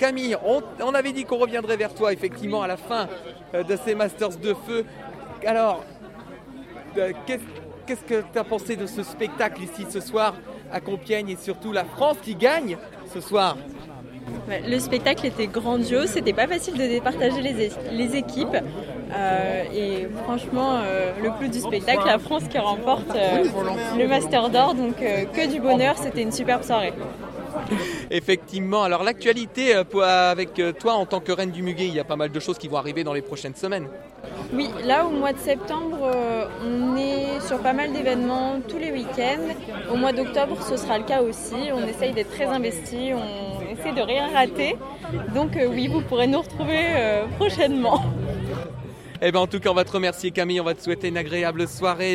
Camille, on, avait dit qu'on reviendrait vers toi effectivement à la fin euh, de ces Masters de Feu. Alors, euh, qu'est-ce que tu as pensé de ce spectacle ici ce soir à Compiègne et surtout la France qui gagne ce soir? Le spectacle était grandiose, c'était pas facile de départager les, équipes. Euh, et franchement, le plus du spectacle, la France qui remporte le Master d'Or, donc que du bonheur, c'était une superbe soirée. Effectivement. Alors l'actualité euh, avec euh, toi en tant que reine du muguet, il y a pas mal de choses qui vont arriver dans les prochaines semaines. Oui, là au mois de septembre, euh, on est sur pas mal d'événements tous les week-ends. Au mois d'octobre, ce sera le cas aussi. On essaye d'être très investi, on essaie de rien rater. Donc oui, vous pourrez nous retrouver prochainement. Eh ben, en tout cas, on va te remercier Camille, on va te souhaiter une agréable soirée.